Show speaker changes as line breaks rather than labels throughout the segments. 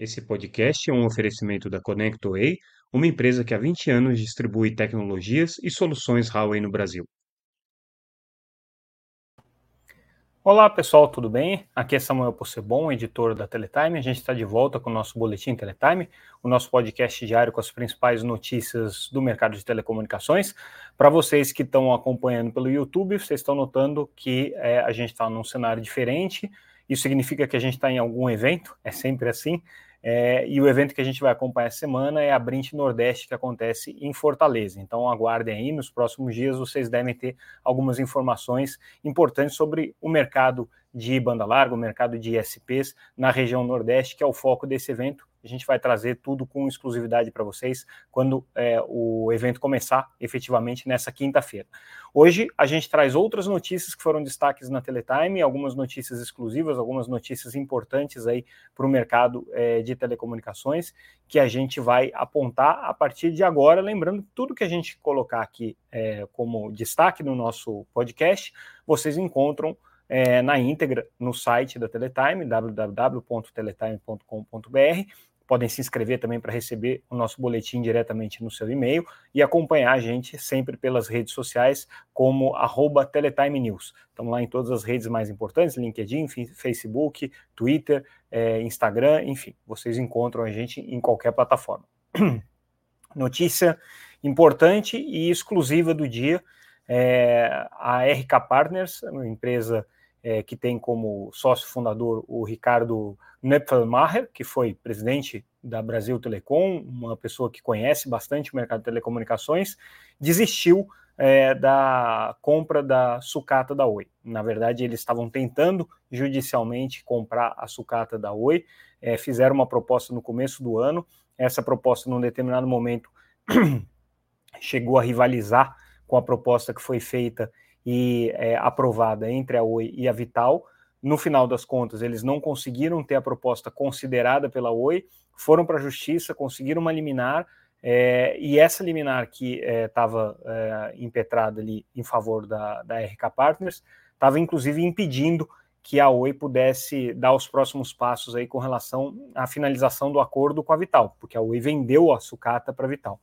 Esse podcast é um oferecimento da ConnectWay, uma empresa que há 20 anos distribui tecnologias e soluções Huawei no Brasil.
Olá pessoal, tudo bem? Aqui é Samuel Possebon, editor da Teletime. A gente está de volta com o nosso Boletim Teletime, o nosso podcast diário com as principais notícias do mercado de telecomunicações. Para vocês que estão acompanhando pelo YouTube, vocês estão notando que é, a gente está num cenário diferente. Isso significa que a gente está em algum evento, é sempre assim. É, e o evento que a gente vai acompanhar essa semana é a Brint Nordeste, que acontece em Fortaleza. Então aguardem aí, nos próximos dias vocês devem ter algumas informações importantes sobre o mercado de banda larga, o mercado de ISPs na região Nordeste, que é o foco desse evento. A gente vai trazer tudo com exclusividade para vocês quando é, o evento começar efetivamente nessa quinta-feira. Hoje a gente traz outras notícias que foram destaques na Teletime, algumas notícias exclusivas, algumas notícias importantes aí para o mercado é, de telecomunicações que a gente vai apontar a partir de agora. Lembrando tudo que a gente colocar aqui é, como destaque no nosso podcast, vocês encontram é, na íntegra no site da Teletime, www.teletime.com.br. Podem se inscrever também para receber o nosso boletim diretamente no seu e-mail e acompanhar a gente sempre pelas redes sociais, como arroba Teletime News. Estamos lá em todas as redes mais importantes, LinkedIn, Facebook, Twitter, é, Instagram, enfim, vocês encontram a gente em qualquer plataforma. Notícia importante e exclusiva do dia, é, a RK Partners, uma empresa é, que tem como sócio fundador o Ricardo Nepfelmacher, que foi presidente da Brasil Telecom, uma pessoa que conhece bastante o mercado de telecomunicações, desistiu é, da compra da sucata da Oi. Na verdade, eles estavam tentando judicialmente comprar a sucata da Oi, é, fizeram uma proposta no começo do ano. Essa proposta, num determinado momento, chegou a rivalizar com a proposta que foi feita e é, aprovada entre a Oi e a Vital. No final das contas, eles não conseguiram ter a proposta considerada pela Oi, foram para a justiça, conseguiram uma liminar, é, e essa liminar que estava é, é, impetrada ali em favor da, da RK Partners, estava inclusive impedindo que a Oi pudesse dar os próximos passos aí com relação à finalização do acordo com a Vital, porque a Oi vendeu a sucata para a Vital.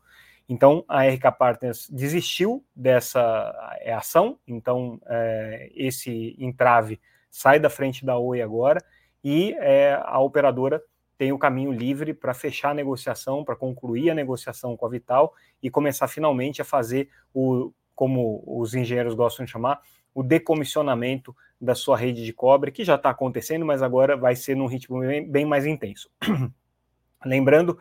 Então, a RK Partners desistiu dessa é, ação, então é, esse entrave sai da frente da Oi agora e é, a operadora tem o caminho livre para fechar a negociação, para concluir a negociação com a Vital e começar finalmente a fazer o, como os engenheiros gostam de chamar, o decomissionamento da sua rede de cobre, que já está acontecendo, mas agora vai ser num ritmo bem, bem mais intenso. Lembrando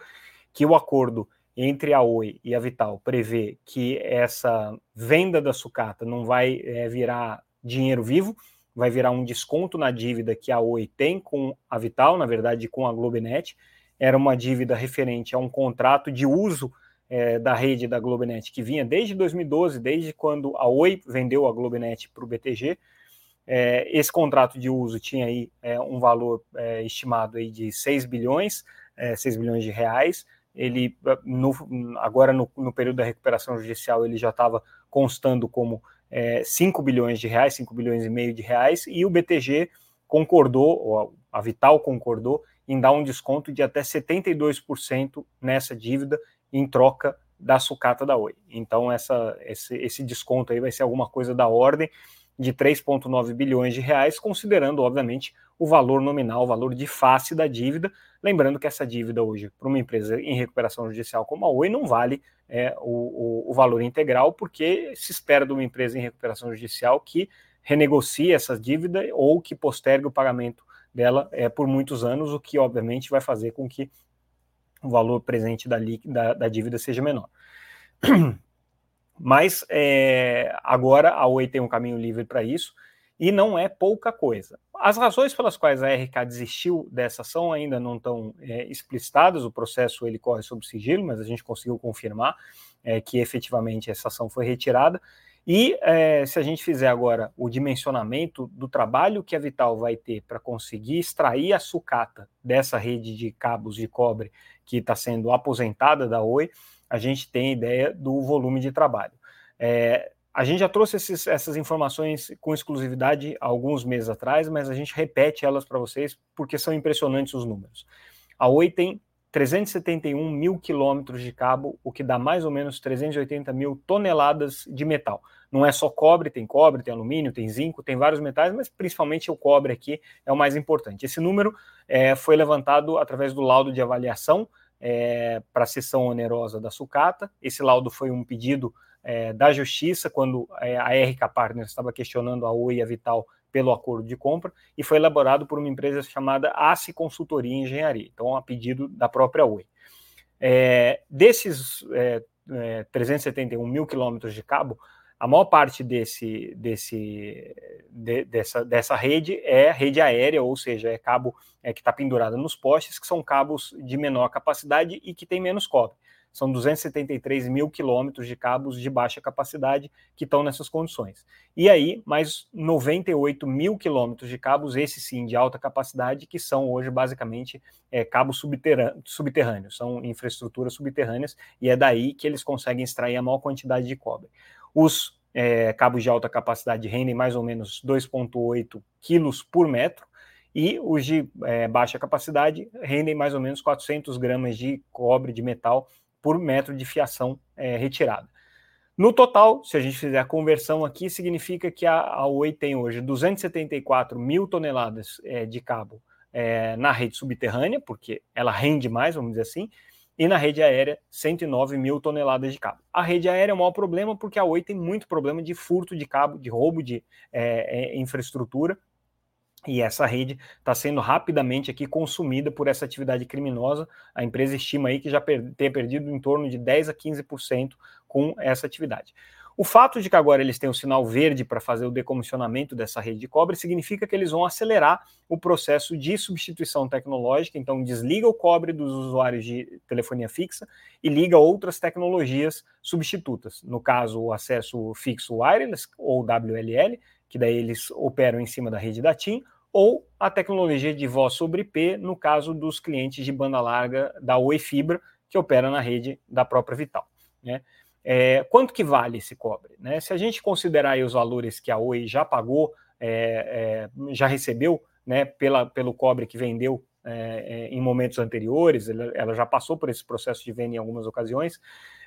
que o acordo entre a Oi e a Vital prevê que essa venda da sucata não vai é, virar dinheiro vivo, vai virar um desconto na dívida que a Oi tem com a Vital, na verdade com a Globenet. Era uma dívida referente a um contrato de uso é, da rede da Globenet que vinha desde 2012, desde quando a Oi vendeu a Globenet para o BTG. É, esse contrato de uso tinha aí é, um valor é, estimado aí de 6 bilhões, 6 bilhões de reais ele no, agora no, no, período da recuperação judicial ele já estava constando como é, 5 bilhões de reais, 5 bilhões e meio de reais, e o BTG concordou, ou a Vital concordou, em dar um desconto de até 72% nessa dívida em troca da sucata da Oi. Então essa, esse, esse desconto aí vai ser alguma coisa da ordem de 3,9 bilhões de reais, considerando, obviamente, o valor nominal, o valor de face da dívida. Lembrando que essa dívida hoje, para uma empresa em recuperação judicial como a Oi, não vale é, o, o, o, valor integral, porque se espera de uma empresa em recuperação judicial que renegocie essa dívida ou que postergue o pagamento dela é, por muitos anos, o que, obviamente, vai fazer com que o valor presente da, da, da dívida seja menor. Mas é, agora a Oi tem um caminho livre para isso e não é pouca coisa. As razões pelas quais a RK desistiu dessa ação ainda não estão é, explicitadas, o processo ele corre sob sigilo, mas a gente conseguiu confirmar é, que efetivamente essa ação foi retirada. E é, se a gente fizer agora o dimensionamento do trabalho que a Vital vai ter para conseguir extrair a sucata dessa rede de cabos de cobre que está sendo aposentada da Oi, a gente tem ideia do volume de trabalho. É, a gente já trouxe esses, essas informações com exclusividade alguns meses atrás, mas a gente repete elas para vocês porque são impressionantes os números. A Oi tem 371 mil quilômetros de cabo, o que dá mais ou menos 380 mil toneladas de metal. Não é só cobre, tem cobre, tem alumínio, tem zinco, tem vários metais, mas principalmente o cobre aqui é o mais importante. Esse número é, foi levantado através do laudo de avaliação é, para a sessão onerosa da sucata. Esse laudo foi um pedido é, da Justiça, quando é, a RK Partners estava questionando a Oi e a Vital pelo acordo de compra e foi elaborado por uma empresa chamada ACE Consultoria e Engenharia, então a pedido da própria Oi. É, desses é, é, 371 mil quilômetros de cabo, a maior parte desse, desse, de, dessa, dessa rede é rede aérea, ou seja, é cabo é, que está pendurado nos postes, que são cabos de menor capacidade e que tem menos cobre são 273 mil quilômetros de cabos de baixa capacidade que estão nessas condições. E aí, mais 98 mil quilômetros de cabos, esse sim, de alta capacidade, que são hoje basicamente é, cabos subterrâneos, são infraestruturas subterrâneas, e é daí que eles conseguem extrair a maior quantidade de cobre. Os é, cabos de alta capacidade rendem mais ou menos 2,8 quilos por metro, e os de é, baixa capacidade rendem mais ou menos 400 gramas de cobre, de metal, por metro de fiação é, retirada. No total, se a gente fizer a conversão aqui, significa que a, a Oi tem hoje 274 mil toneladas é, de cabo é, na rede subterrânea, porque ela rende mais, vamos dizer assim, e na rede aérea 109 mil toneladas de cabo. A rede aérea é o maior problema porque a Oi tem muito problema de furto de cabo, de roubo de é, é infraestrutura, e essa rede está sendo rapidamente aqui consumida por essa atividade criminosa. A empresa estima aí que já per tenha perdido em torno de 10 a 15% com essa atividade. O fato de que agora eles têm o sinal verde para fazer o decomissionamento dessa rede de cobre significa que eles vão acelerar o processo de substituição tecnológica. Então, desliga o cobre dos usuários de telefonia fixa e liga outras tecnologias substitutas. No caso, o acesso fixo wireless ou WLL, que daí eles operam em cima da rede da TIM, ou a tecnologia de voz sobre IP, no caso dos clientes de banda larga da Oi Fibra, que opera na rede da própria Vital. Né? É, quanto que vale esse cobre? Né? Se a gente considerar os valores que a Oi já pagou, é, é, já recebeu né, pela, pelo cobre que vendeu é, é, em momentos anteriores, ela, ela, já passou por esse processo de venda em algumas ocasiões,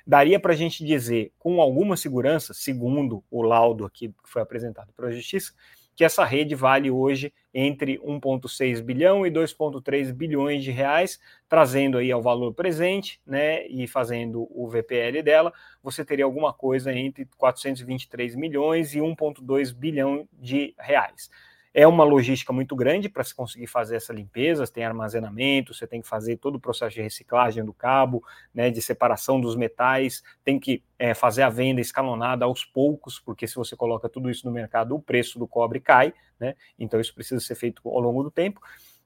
daria para a gente dizer com alguma segurança, segundo o laudo aqui que foi apresentado pela Justiça, que essa rede vale hoje entre 1,6 bilhão e 2,3 bilhões de reais, trazendo aí ao valor presente, né, e fazendo o VPL dela, você teria alguma coisa entre 423 milhões e 1,2 bilhão de reais. É uma logística muito grande para se conseguir fazer essa limpeza, tem armazenamento, você tem que fazer todo o processo de reciclagem do cabo, né, de separação dos metais, tem que é, fazer a venda escalonada aos poucos, porque se você coloca tudo isso no mercado, o preço do cobre cai, né, então isso precisa ser feito ao longo do tempo.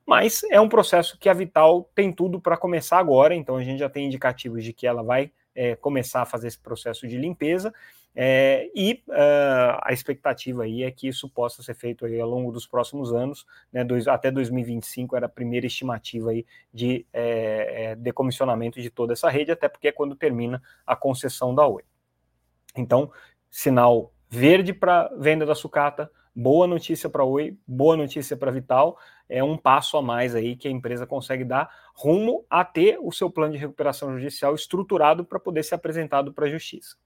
Mas é um processo que a Vital tem tudo para começar agora, então a gente já tem indicativos de que ela vai é, começar a fazer esse processo de limpeza. É, e uh, a expectativa aí é que isso possa ser feito aí ao longo dos próximos anos, né, dois, até 2025 era a primeira estimativa aí de é, é, decomissionamento de toda essa rede, até porque é quando termina a concessão da Oi. Então, sinal verde para venda da sucata, boa notícia para Oi, boa notícia para Vital, é um passo a mais aí que a empresa consegue dar rumo a ter o seu plano de recuperação judicial estruturado para poder ser apresentado para a justiça.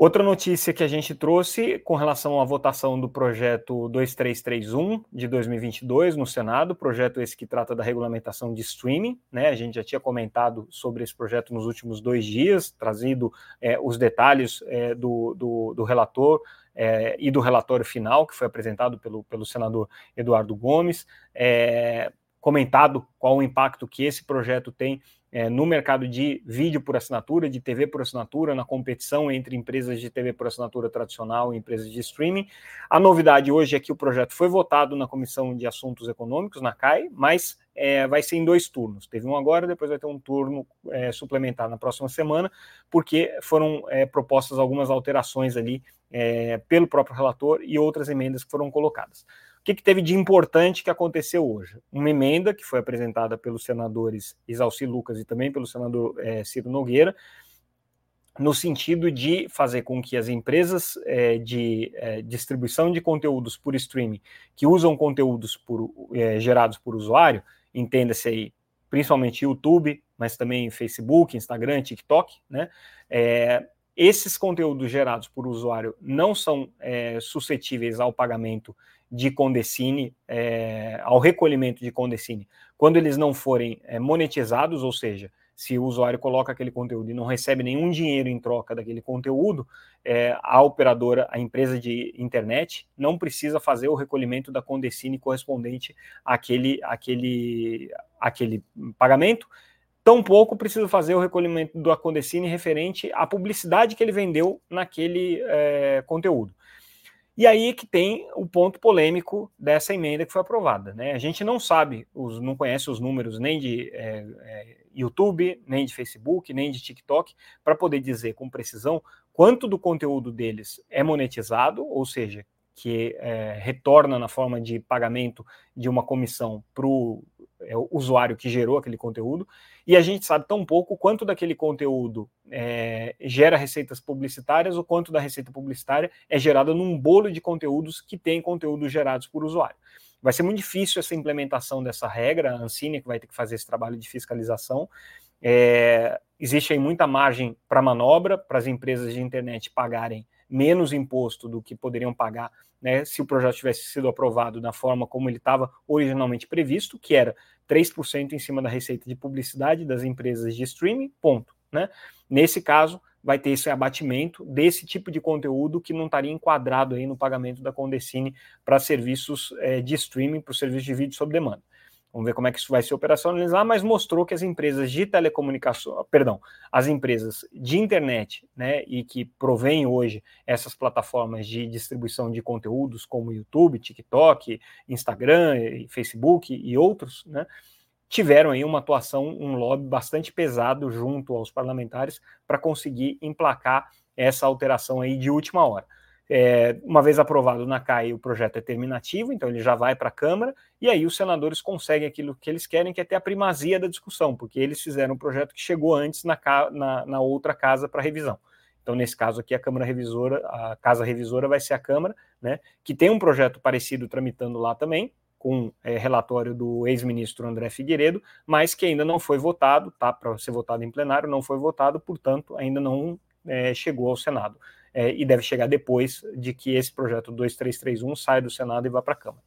Outra notícia que a gente trouxe com relação à votação do projeto 2331 de 2022 no Senado, projeto esse que trata da regulamentação de streaming, né? A gente já tinha comentado sobre esse projeto nos últimos dois dias, trazido é, os detalhes é, do, do, do, relator é, e do relatório final que foi apresentado pelo, pelo senador Eduardo Gomes, é, comentado qual o impacto que esse projeto tem é, no mercado de vídeo por assinatura, de TV por assinatura, na competição entre empresas de TV por assinatura tradicional e empresas de streaming. A novidade hoje é que o projeto foi votado na Comissão de Assuntos Econômicos, na CAI, mas é, vai ser em dois turnos. Teve um agora, depois vai ter um turno é, suplementar na próxima semana, porque foram é, propostas algumas alterações ali é, pelo próprio relator e outras emendas que foram colocadas que, que teve de importante que aconteceu hoje? Uma emenda que foi apresentada pelos senadores Isalci Lucas e também pelo senador é, Ciro Nogueira, no sentido de fazer com que as empresas é, de é, distribuição de conteúdos por streaming que usam conteúdos por, é, gerados por usuário, entenda-se aí principalmente YouTube, mas também Facebook, Instagram, TikTok, né? Esses conteúdos gerados por usuário não são suscetíveis ao pagamento de Condecine, é, ao recolhimento de Condecine, quando eles não forem é, monetizados, ou seja, se o usuário coloca aquele conteúdo e não recebe nenhum dinheiro em troca daquele conteúdo, é, a operadora, a empresa de internet, não precisa fazer o recolhimento da Condecine correspondente àquele, àquele, àquele pagamento, tampouco precisa fazer o recolhimento do Condecine referente à publicidade que ele vendeu naquele é, conteúdo. E aí que tem o ponto polêmico dessa emenda que foi aprovada. Né? A gente não sabe, os, não conhece os números nem de é, é, YouTube, nem de Facebook, nem de TikTok, para poder dizer com precisão quanto do conteúdo deles é monetizado, ou seja, que é, retorna na forma de pagamento de uma comissão para o é, usuário que gerou aquele conteúdo, e a gente sabe tão pouco quanto daquele conteúdo é, gera receitas publicitárias, ou quanto da receita publicitária é gerada num bolo de conteúdos que tem conteúdos gerados por usuário. Vai ser muito difícil essa implementação dessa regra, a Ancine que vai ter que fazer esse trabalho de fiscalização. É, existe aí muita margem para manobra, para as empresas de internet pagarem menos imposto do que poderiam pagar né, se o projeto tivesse sido aprovado da forma como ele estava originalmente previsto, que era 3% em cima da receita de publicidade das empresas de streaming, ponto. Né? Nesse caso, vai ter esse abatimento desse tipo de conteúdo que não estaria enquadrado aí no pagamento da Condecine para serviços é, de streaming, para o serviço de vídeo sob demanda. Vamos ver como é que isso vai se operacionalizar, mas mostrou que as empresas de telecomunicação, perdão, as empresas de internet, né, e que provêm hoje essas plataformas de distribuição de conteúdos como YouTube, TikTok, Instagram, Facebook e outros, né, tiveram aí uma atuação, um lobby bastante pesado junto aos parlamentares para conseguir emplacar essa alteração aí de última hora. É, uma vez aprovado na CAI, o projeto é terminativo, então ele já vai para a Câmara, e aí os senadores conseguem aquilo que eles querem, que é ter a primazia da discussão, porque eles fizeram um projeto que chegou antes na, na, na outra casa para revisão. Então, nesse caso aqui, a Câmara Revisora, a Casa Revisora vai ser a Câmara, né, que tem um projeto parecido tramitando lá também, com é, relatório do ex-ministro André Figueiredo, mas que ainda não foi votado, tá, para ser votado em plenário, não foi votado, portanto, ainda não é, chegou ao Senado é, e deve chegar depois de que esse projeto 2331 saia do Senado e vá para a Câmara.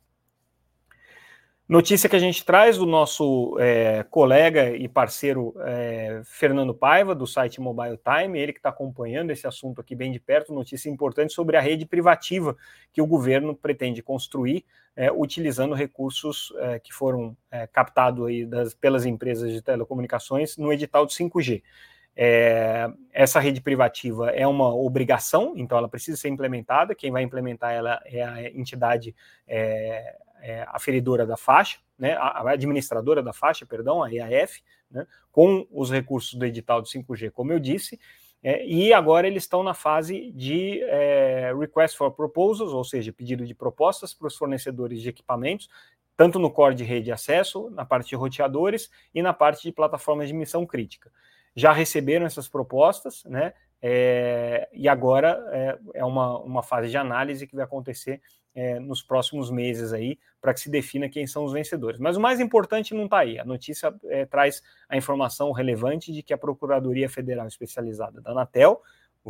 Notícia que a gente traz do nosso é, colega e parceiro é, Fernando Paiva, do site Mobile Time, ele que está acompanhando esse assunto aqui bem de perto, notícia importante sobre a rede privativa que o governo pretende construir, é, utilizando recursos é, que foram é, captados aí pelas empresas de telecomunicações no edital de 5G. É, essa rede privativa é uma obrigação, então ela precisa ser implementada. Quem vai implementar ela é a entidade é, é, aferidora da faixa, né, a, administradora da faixa, perdão, a EAF, né, com os recursos do edital de 5G, como eu disse. É, e agora eles estão na fase de é, request for proposals, ou seja, pedido de propostas para os fornecedores de equipamentos, tanto no core de rede de acesso, na parte de roteadores e na parte de plataformas de missão crítica já receberam essas propostas, né? É, e agora é, é, uma, uma fase de análise que vai acontecer é, nos próximos meses aí para que se defina quem são os vencedores. Mas o mais importante não está aí. A notícia é, traz a informação relevante de que a Procuradoria Federal Especializada da Anatel,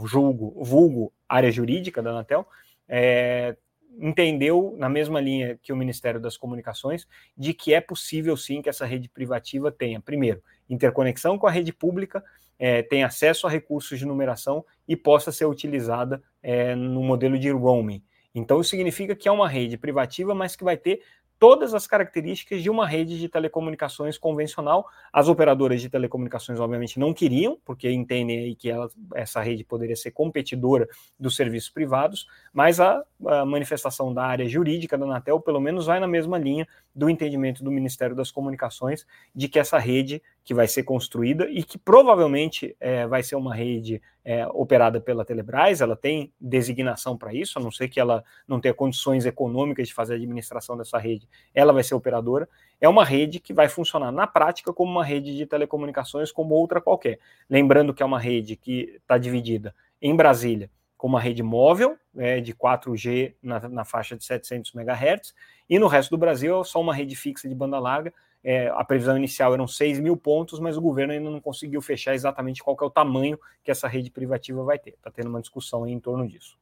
julgo, vulgo área jurídica da Anatel, é, entendeu, na mesma linha que o Ministério das Comunicações, de que é possível sim que essa rede privativa tenha, primeiro, interconexão com a rede pública, é, tenha acesso a recursos de numeração e possa ser utilizada é, no modelo de roaming. Então, isso significa que é uma rede privativa, mas que vai ter todas as características de uma rede de telecomunicações convencional. As operadoras de telecomunicações, obviamente, não queriam, porque entendem que ela, essa rede poderia ser competidora dos serviços privados, mas a, a, manifestação da área jurídica da Anatel, pelo menos, vai na mesma linha do entendimento do Ministério das Comunicações de que essa rede que vai ser construída e que provavelmente é, vai ser uma rede é, operada pela Telebrás, ela tem designação para isso, a não ser que ela não tenha condições econômicas de fazer a administração dessa rede, ela vai ser operadora. É uma rede que vai funcionar na prática como uma rede de telecomunicações, como outra qualquer. Lembrando que é uma rede que está dividida em Brasília com uma rede móvel é, de 4G na, na, faixa de 700 MHz, e no resto do Brasil é só uma rede fixa de banda larga é, a previsão inicial eram 6 mil pontos, mas o governo ainda não conseguiu fechar exatamente qual é o tamanho que essa rede privativa vai ter. Está tendo uma discussão em torno disso.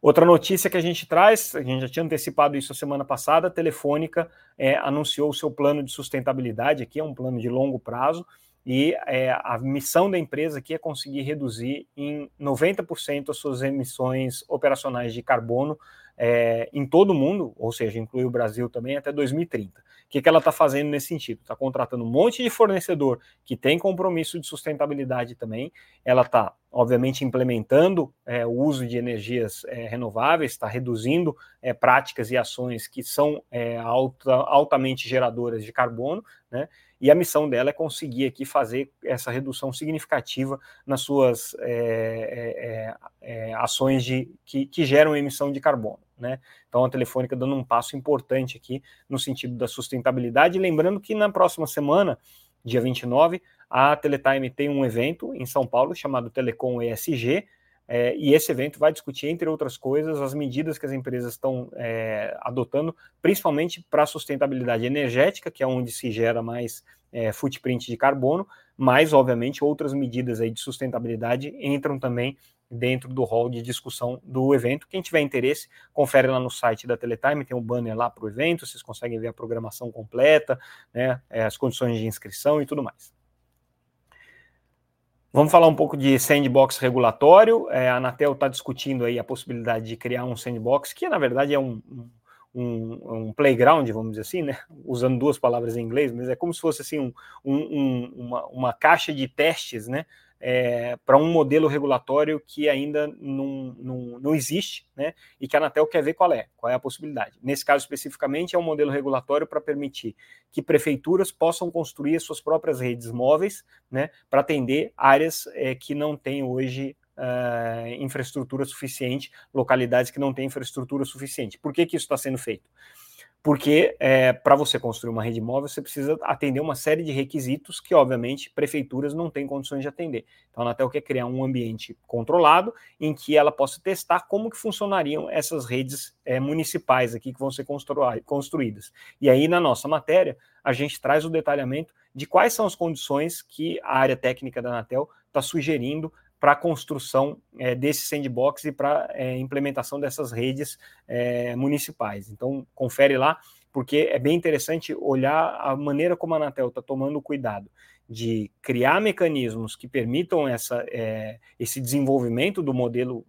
Outra notícia que a gente traz, a gente já tinha antecipado isso a semana passada, a Telefônica é, anunciou o seu plano de sustentabilidade, aqui é um plano de longo prazo, e é, a missão da empresa aqui é conseguir reduzir em 90% as suas emissões operacionais de carbono é, em todo o mundo, ou seja, inclui o Brasil também, até 2030. O que, que ela está fazendo nesse sentido? Está contratando um monte de fornecedor que tem compromisso de sustentabilidade também. Ela está, obviamente, implementando é, o uso de energias é, renováveis, está reduzindo é, práticas e ações que são é, alta, altamente geradoras de carbono, né? e a missão dela é conseguir aqui fazer essa redução significativa nas suas é, é, ações de, que, que, geram emissão de carbono. Né? Então a Telefônica dando um passo importante aqui no sentido da sustentabilidade, lembrando que na próxima semana, dia 29, a Teletime tem um evento em São Paulo chamado Telecom ESG, é, e esse evento vai discutir, entre outras coisas, as medidas que as empresas estão é, adotando, principalmente para a sustentabilidade energética, que é onde se gera mais é, footprint de carbono, mas, obviamente, outras medidas aí de sustentabilidade entram também dentro do hall de discussão do evento. Quem tiver interesse, confere lá no site da Teletime, tem um banner lá para o evento, vocês conseguem ver a programação completa, né, é, as condições de inscrição e tudo mais. Vamos falar um pouco de sandbox regulatório. É, a Anatel está discutindo aí a possibilidade de criar um sandbox, que na verdade é um, um, um, playground, vamos dizer assim, né? usando duas palavras em inglês, mas é como se fosse assim um, um, uma, uma, caixa de testes, né? É, para um modelo regulatório que ainda não, não, não existe, né? E que a Anatel quer ver qual é, qual é a possibilidade. Nesse caso especificamente, é um modelo regulatório para permitir que prefeituras possam construir as suas próprias redes móveis, né? Para atender áreas é, que não têm hoje Uh, infraestrutura suficiente, localidades que não têm infraestrutura suficiente. Por que, que isso está sendo feito? Porque é, para você construir uma rede móvel, você precisa atender uma série de requisitos que, obviamente, prefeituras não têm condições de atender. Então, a Anatel quer criar um ambiente controlado em que ela possa testar como que funcionariam essas redes é, municipais aqui que vão ser construídas. E aí, na nossa matéria, a gente traz o detalhamento de quais são as condições que a área técnica da Anatel está sugerindo para a construção é, desse sandbox e para é, implementação dessas redes é, municipais. Então, confere lá, porque é bem interessante olhar a maneira como a Anatel está tomando cuidado de criar mecanismos que permitam essa, é, esse desenvolvimento do modelo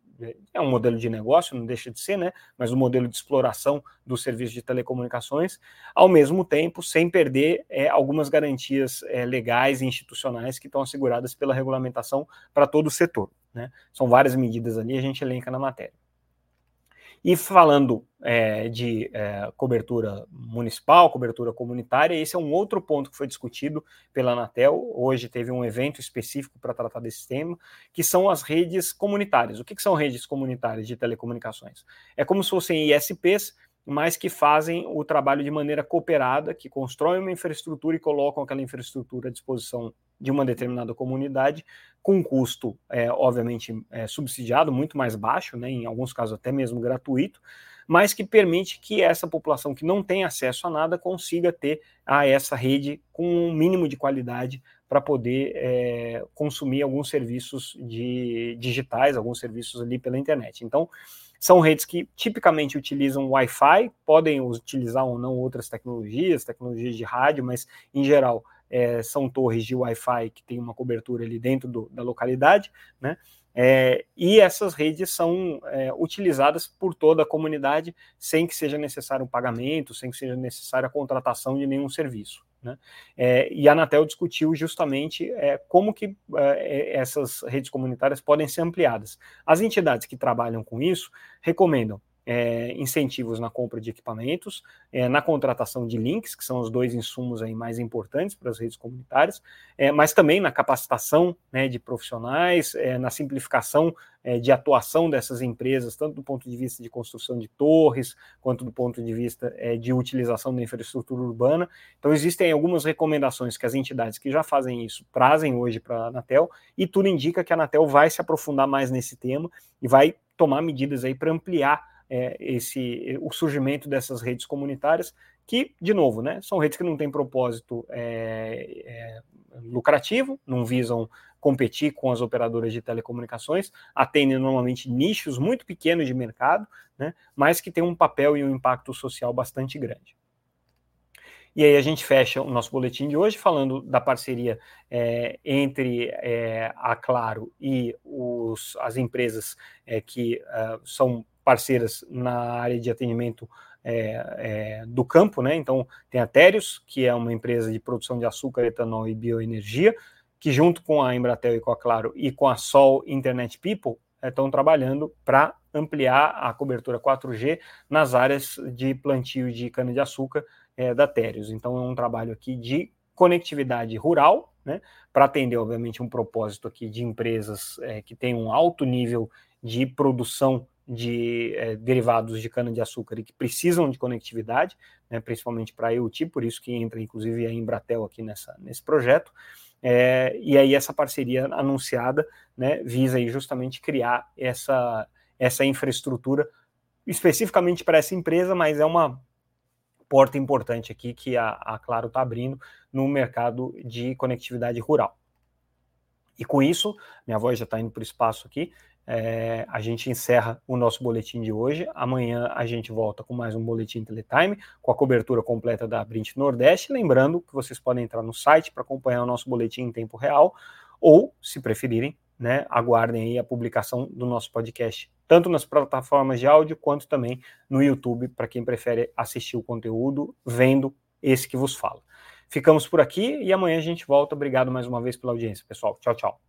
é um modelo de negócio, não deixa de ser, né? Mas um modelo de exploração do serviço de telecomunicações, ao mesmo tempo, sem perder é, algumas garantias é, legais e institucionais que estão asseguradas pela regulamentação para todo o setor. Né? São várias medidas ali, a gente elenca na matéria. E falando é, de é, cobertura municipal, cobertura comunitária, esse é um outro ponto que foi discutido pela Anatel. Hoje teve um evento específico para tratar desse tema, que são as redes comunitárias. O que, que são redes comunitárias de telecomunicações? É como se fossem ISPs mas que fazem o trabalho de maneira cooperada, que constroem uma infraestrutura e colocam aquela infraestrutura à disposição de uma determinada comunidade, com custo, é, obviamente, é, subsidiado, muito mais baixo, né, em alguns casos até mesmo gratuito, mas que permite que essa população que não tem acesso a nada consiga ter a essa rede com um mínimo de qualidade para poder é, consumir alguns serviços de, digitais, alguns serviços ali pela internet. Então, são redes que tipicamente utilizam Wi-Fi, podem utilizar ou não outras tecnologias, tecnologias de rádio, mas em geral é, são torres de Wi-Fi que tem uma cobertura ali dentro do, da localidade, né? É, e essas redes são é, utilizadas por toda a comunidade sem que seja necessário um pagamento, sem que seja necessária a contratação de nenhum serviço. Né? É, e a Anatel discutiu justamente é, como que é, essas redes comunitárias podem ser ampliadas. As entidades que trabalham com isso recomendam é, incentivos na compra de equipamentos, é, na contratação de links, que são os dois insumos aí mais importantes para as redes comunitárias, é, mas também na capacitação né, de profissionais, é, na simplificação é, de atuação dessas empresas, tanto do ponto de vista de construção de torres, quanto do ponto de vista é, de utilização da infraestrutura urbana. Então, existem algumas recomendações que as entidades que já fazem isso trazem hoje para a Anatel, e tudo indica que a Anatel vai se aprofundar mais nesse tema e vai tomar medidas aí para ampliar é, esse, o surgimento dessas redes comunitárias que, de novo, né, são redes que não têm propósito é, é, lucrativo, não visam competir com as operadoras de telecomunicações, atendem normalmente nichos muito pequenos de mercado, né, mas que têm um papel e um impacto social bastante grande. E aí a gente fecha o nosso boletim de hoje falando da parceria é, entre é, a Claro e os, as empresas é, que uh, são parceiras na área de atendimento é, é, do campo, né? Então tem a Térios, que é uma empresa de produção de açúcar, etanol e bioenergia, que junto com a Embratel e com a Claro e com a Sol Internet People estão é, trabalhando para ampliar a cobertura 4G nas áreas de plantio de cana-de-açúcar é, da Térios. Então é um trabalho aqui de conectividade rural, né, para atender, obviamente, um propósito aqui de empresas é, que têm um alto nível de produção de é, derivados de cana-de-açúcar e que precisam de conectividade, né, principalmente para IoT, por isso que entra, inclusive, a Embratel aqui nessa, nesse projeto. É, e aí essa parceria anunciada né, visa aí justamente criar essa, essa infraestrutura especificamente para essa empresa, mas é uma porta importante aqui que a, a Claro está abrindo no mercado de conectividade rural. E com isso, minha voz já está indo para o espaço aqui, é, a gente encerra o nosso boletim de hoje. Amanhã a gente volta com mais um boletim Teletime, com a cobertura completa da Brint Nordeste. Lembrando que vocês podem entrar no site para acompanhar o nosso boletim em tempo real, ou, se preferirem, né, aguardem aí a publicação do nosso podcast, tanto nas plataformas de áudio quanto também no YouTube, para quem prefere assistir o conteúdo vendo esse que vos fala. Ficamos por aqui e amanhã a gente volta. Obrigado mais uma vez pela audiência, pessoal. Tchau, tchau.